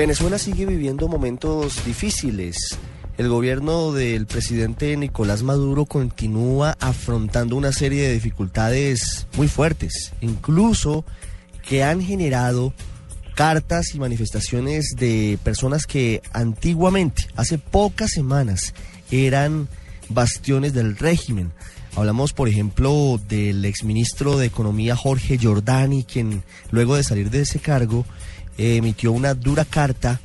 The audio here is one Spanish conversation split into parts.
Venezuela sigue viviendo momentos difíciles. El gobierno del presidente Nicolás Maduro continúa afrontando una serie de dificultades muy fuertes, incluso que han generado cartas y manifestaciones de personas que antiguamente, hace pocas semanas, eran bastiones del régimen. Hablamos, por ejemplo, del exministro de Economía Jorge Giordani, quien luego de salir de ese cargo emitió una dura carta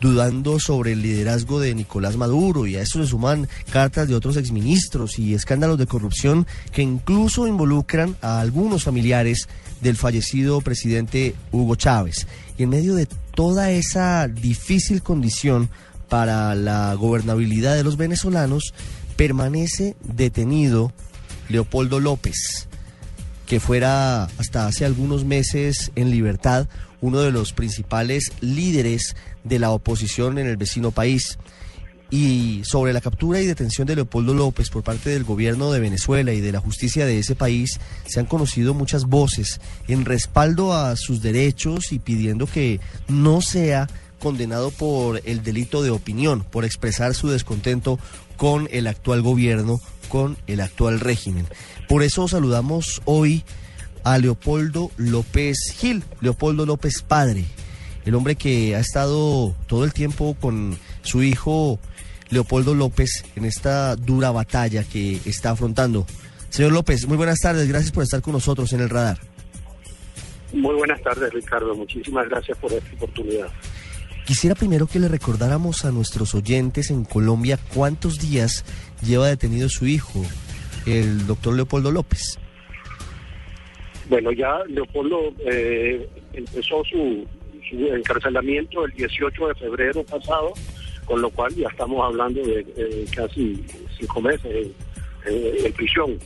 dudando sobre el liderazgo de Nicolás Maduro y a eso se suman cartas de otros exministros y escándalos de corrupción que incluso involucran a algunos familiares del fallecido presidente Hugo Chávez. Y en medio de toda esa difícil condición para la gobernabilidad de los venezolanos, permanece detenido Leopoldo López, que fuera hasta hace algunos meses en libertad uno de los principales líderes de la oposición en el vecino país. Y sobre la captura y detención de Leopoldo López por parte del gobierno de Venezuela y de la justicia de ese país, se han conocido muchas voces en respaldo a sus derechos y pidiendo que no sea condenado por el delito de opinión, por expresar su descontento con el actual gobierno, con el actual régimen. Por eso saludamos hoy a Leopoldo López Gil, Leopoldo López Padre, el hombre que ha estado todo el tiempo con su hijo Leopoldo López en esta dura batalla que está afrontando. Señor López, muy buenas tardes, gracias por estar con nosotros en el radar. Muy buenas tardes, Ricardo, muchísimas gracias por esta oportunidad. Quisiera primero que le recordáramos a nuestros oyentes en Colombia cuántos días lleva detenido su hijo, el doctor Leopoldo López. Bueno, ya Leopoldo eh, empezó su, encarcelamiento el 18 de febrero pasado, con lo cual ya estamos hablando de casi cinco meses en, prisión.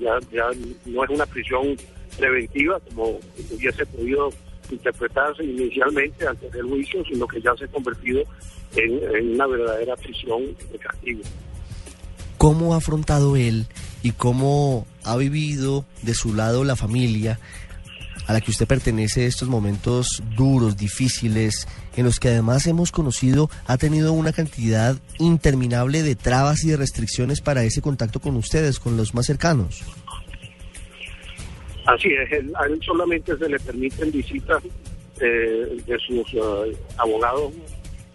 ya, ya no es una prisión preventiva como hubiese podido interpretarse inicialmente antes del juicio, sino que ya se ha convertido en, en una verdadera prisión de castigo. ¿Cómo ha afrontado él y cómo ha vivido de su lado la familia a la que usted pertenece estos momentos duros, difíciles, en los que además hemos conocido, ha tenido una cantidad interminable de trabas y de restricciones para ese contacto con ustedes, con los más cercanos. Así es, a él solamente se le permiten visitas eh, de sus eh, abogados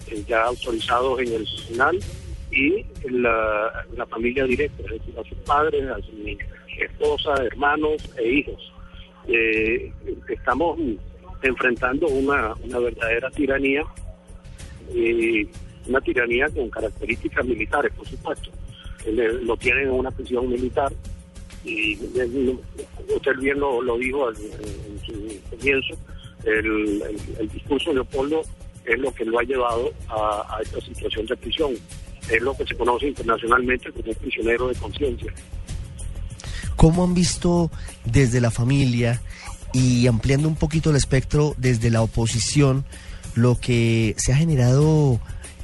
eh, ya autorizados en el tribunal y la, familia directa, es decir, a sus padres, a su esposa, hermanos e hijos. Eh, estamos enfrentando una, una verdadera tiranía, y una tiranía con características militares, por supuesto. lo tienen en una prisión militar y usted bien lo, dijo en, su comienzo, el, el, discurso de Leopoldo es lo que lo ha llevado a esta situación de prisión. Es lo que se conoce internacionalmente como un prisionero de conciencia. ¿Cómo han visto desde la familia y ampliando un poquito el espectro desde la oposición lo que se ha generado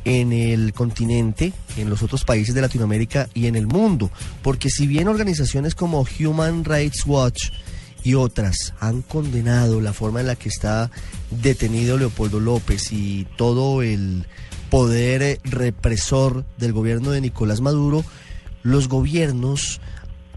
en el continente, en los otros países de Latinoamérica y en el mundo? Porque si bien organizaciones como Human Rights Watch y otras han condenado la forma en la que está detenido Leopoldo López y todo el poder represor del gobierno de Nicolás Maduro, los gobiernos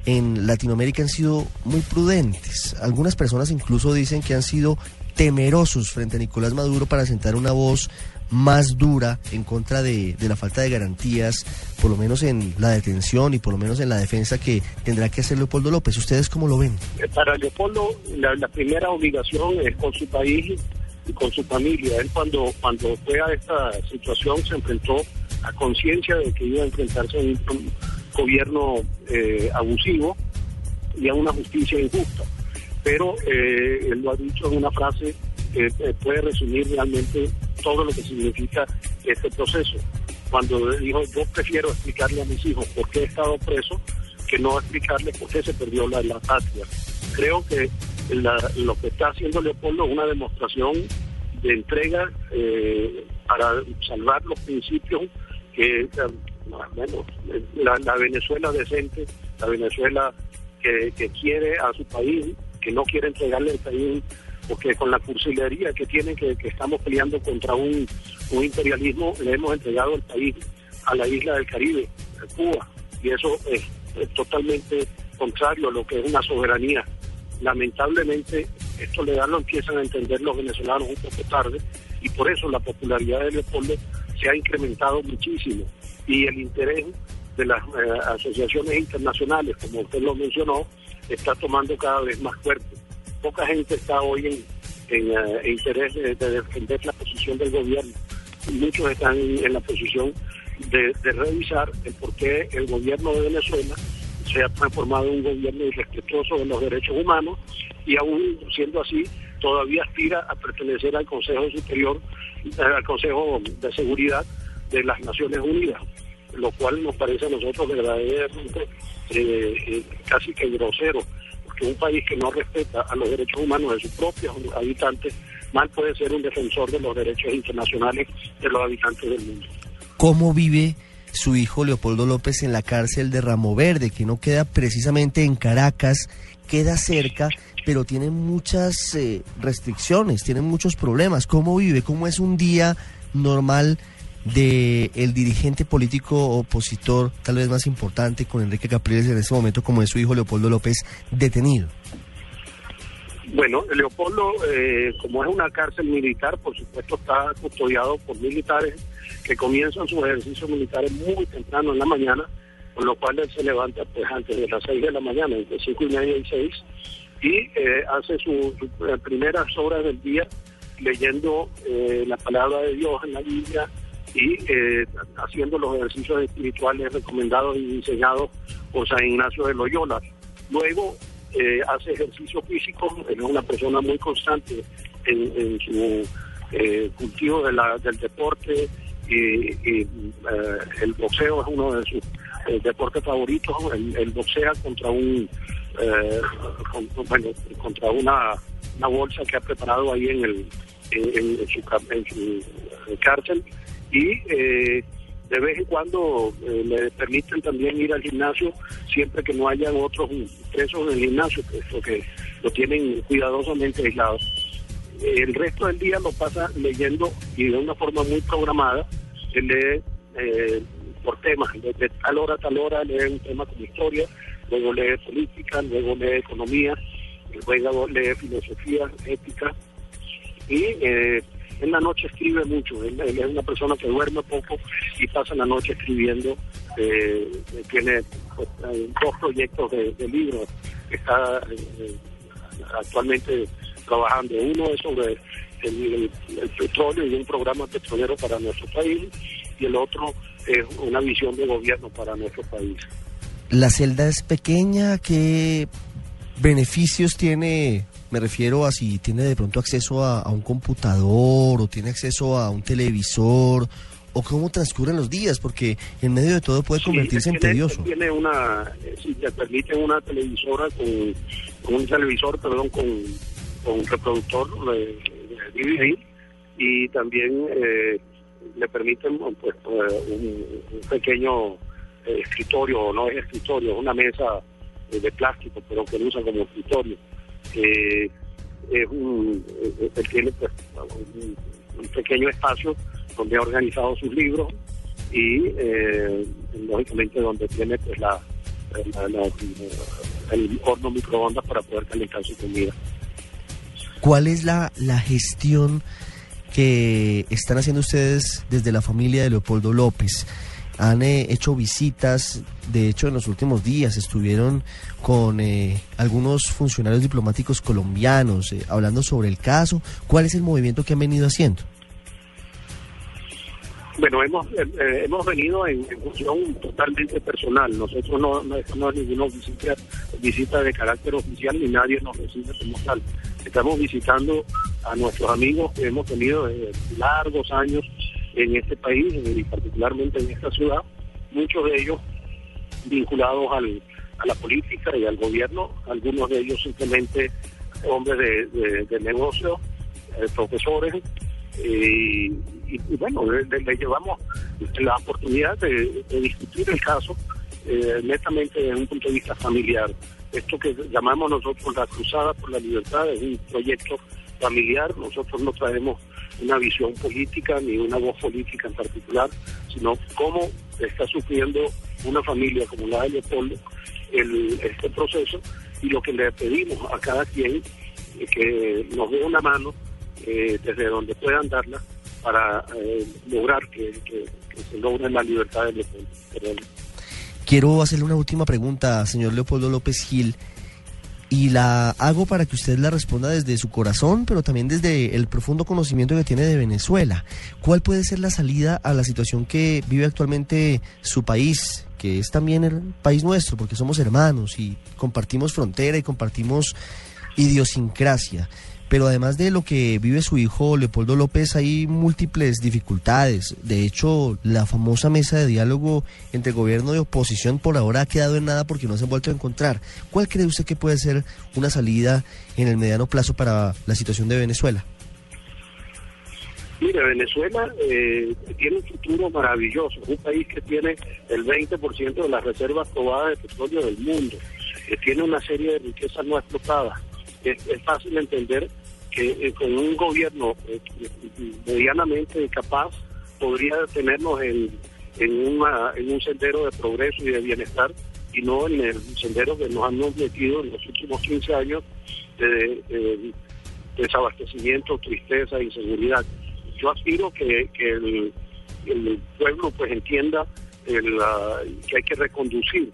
en Latinoamérica han sido muy prudentes. Algunas personas incluso dicen que han sido temerosos frente a Nicolás Maduro para sentar una voz más dura en contra de, la falta de garantías, por lo menos en la detención y por lo menos en la defensa que tendrá que hacer Leopoldo López. ¿Ustedes cómo lo ven? Para Leopoldo, la, primera obligación es con su país y con su familia. Él cuando, cuando fue a esta situación se enfrentó a conciencia de que iba a enfrentarse a un gobierno eh, abusivo y a una justicia injusta. Pero eh, él lo ha dicho en una frase que eh, puede resumir realmente todo lo que significa este proceso. Cuando dijo, yo prefiero explicarle a mis hijos por qué he estado preso que no explicarles por qué se perdió la, la patria. Creo que lo que está haciendo Leopoldo es una demostración de entrega para salvar los principios que bueno, la, Venezuela decente, la Venezuela que, quiere a su país, que no quiere entregarle el país porque con la cursilería que tiene que, estamos peleando contra un, imperialismo, le hemos entregado el país a la isla del Caribe, a Cuba, y eso es, totalmente contrario a lo que es una soberanía. Lamentablemente, esto le da lo empiezan a entender los venezolanos un poco tarde, y por eso la popularidad de Leopoldo se ha incrementado muchísimo, y el interés de las eh, asociaciones internacionales, como usted lo mencionó, está tomando cada vez más fuerte. Poca gente está hoy en, eh, interés de, defender la posición del gobierno. Muchos están en, la posición de, revisar el por qué el gobierno de Venezuela se ha transformado un gobierno irrespetuoso de los derechos humanos y aún siendo así, todavía aspira a pertenecer al Consejo Superior, eh, al Consejo de Seguridad de las Naciones Unidas, lo cual nos parece a nosotros verdaderamente eh, eh, casi que grosero, porque un país que no respeta a los derechos humanos de sus propios habitantes, mal puede ser un defensor de los derechos internacionales de los habitantes del mundo. ¿Cómo vive su hijo Leopoldo López en la cárcel de Ramo Verde, que no queda precisamente en Caracas, queda cerca, pero tiene muchas eh, restricciones, tiene muchos problemas? ¿Cómo vive? ¿Cómo es un día normal? de el dirigente político opositor tal vez más importante con Enrique Capriles en este momento como es su hijo Leopoldo López detenido? Bueno, Leopoldo, eh, como es una cárcel militar, por supuesto está custodiado por militares que comienzan sus ejercicios militares muy temprano en la mañana, con lo cual él se levanta pues antes de las seis de la mañana, entre cinco y media y seis, y eh, hace sus eh, primeras horas del día leyendo la palabra de Dios en la Biblia, y eh, haciendo los ejercicios espirituales recomendados y diseñados por San Ignacio de Loyola. Luego eh, hace ejercicio físico, es una persona muy constante en, su eh, cultivo del deporte y, el boxeo es uno de sus deportes favoritos. El, boxea contra un bueno, contra una, una bolsa que ha preparado ahí en el en, su, en su cárcel y eh, de vez en cuando eh, le permiten también ir al gimnasio siempre que no hayan otros presos en el gimnasio, porque lo tienen cuidadosamente aislado. El resto del día lo pasa leyendo y de una forma muy programada. Él lee eh, por temas, de, tal hora a tal hora lee un tema como historia, luego lee política, luego lee economía, luego lee filosofía, ética. Y eh, en la noche escribe mucho, él, es una persona que duerme poco y pasa la noche escribiendo, eh, tiene pues, dos proyectos de, libros. Que está eh, actualmente trabajando. Uno es sobre el, petróleo y un programa petrolero para nuestro país y el otro es una visión de gobierno para nuestro país. La celda es pequeña, ¿qué beneficios tiene me refiero a si tiene de pronto acceso a, un computador o tiene acceso a un televisor o cómo transcurren los días, porque en medio de todo puede convertirse en tedioso. Tiene una, eh, si te permite una televisora con, un televisor, perdón, con, un reproductor de, DVD y también eh, le permiten pues, eh, un, pequeño eh, escritorio, no es escritorio, es una mesa de plástico, pero que lo usa como escritorio eh, es un, él tiene pues, un, pequeño espacio donde ha organizado sus libros y eh, lógicamente donde tiene pues la, el horno microondas para poder calentar su comida. ¿Cuál es la, la gestión que están haciendo ustedes desde la familia de Leopoldo López? han eh, hecho visitas, de hecho en los últimos días estuvieron con eh, algunos funcionarios diplomáticos colombianos eh, hablando sobre el caso. ¿Cuál es el movimiento que han venido haciendo? Bueno, hemos hemos venido en, función totalmente personal. Nosotros no, no, no es ninguna visita, visita de carácter oficial ni nadie nos recibe como tal. Estamos visitando a nuestros amigos que hemos tenido largos años en este país y particularmente en esta ciudad, muchos de ellos vinculados al, a la política y al gobierno, algunos de ellos simplemente hombres de, de, eh, profesores, eh, y, bueno, le, llevamos la oportunidad de, discutir el caso eh, netamente desde un punto de vista familiar. Esto que llamamos nosotros la Cruzada por la Libertad es un proyecto familiar. Nosotros no traemos una visión política ni una voz política en particular, sino cómo está sufriendo una familia como la de Leopoldo el, este proceso y lo que le pedimos a cada quien es que nos dé una mano eh, desde donde puedan darla para eh, lograr que, se logre la libertad de Leopoldo. Quiero hacerle una última pregunta, señor Leopoldo López Gil, y la hago para que usted la responda desde su corazón, pero también desde el profundo conocimiento que tiene de Venezuela. ¿Cuál puede ser la salida a la situación que vive actualmente su país, que es también el país nuestro, porque somos hermanos y compartimos frontera y compartimos idiosincrasia? Pero además de lo que vive su hijo Leopoldo López, hay múltiples dificultades. De hecho, la famosa mesa de diálogo entre gobierno y oposición por ahora ha quedado en nada porque no se han vuelto a encontrar. ¿Cuál cree usted que puede ser una salida en el mediano plazo para la situación de Venezuela? Mire, Venezuela eh, tiene un futuro maravilloso, un país que tiene el 20% de las reservas probadas de petróleo del mundo, que tiene una serie de riquezas no explotadas es, fácil entender que eh, con un gobierno eh, medianamente capaz podría tenernos en, en, en un sendero de progreso y de bienestar y no en el sendero que nos han metido en los últimos 15 años de, desabastecimiento, tristeza, inseguridad. Yo aspiro que, el, pueblo pues entienda que hay que reconducir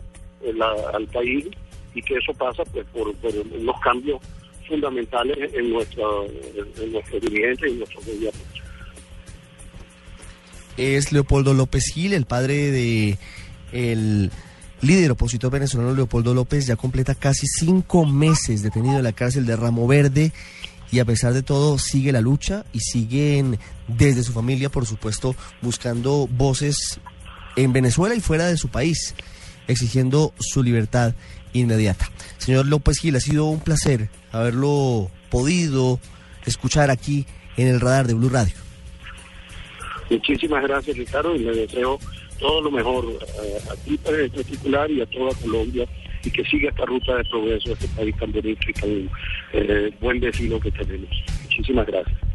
al país y que eso pasa pues por, por los cambios fundamentales en nuestro, en nuestro dirigente y en nuestro gobierno. Es Leopoldo López Gil, el padre de el líder opositor venezolano Leopoldo López, ya completa casi cinco meses detenido en la cárcel de Ramo Verde y a pesar de todo sigue la lucha y siguen desde su familia, por supuesto, buscando voces en Venezuela y fuera de su país, exigiendo su libertad inmediata. Señor López Gil, ha sido un placer haberlo podido escuchar aquí en el radar de Blue Radio. Muchísimas gracias, Ricardo, y le deseo todo lo mejor eh, a, ti en particular y a toda Colombia y que siga esta ruta de progreso de este país tan bonito y tan eh, buen vecino que tenemos. Muchísimas gracias.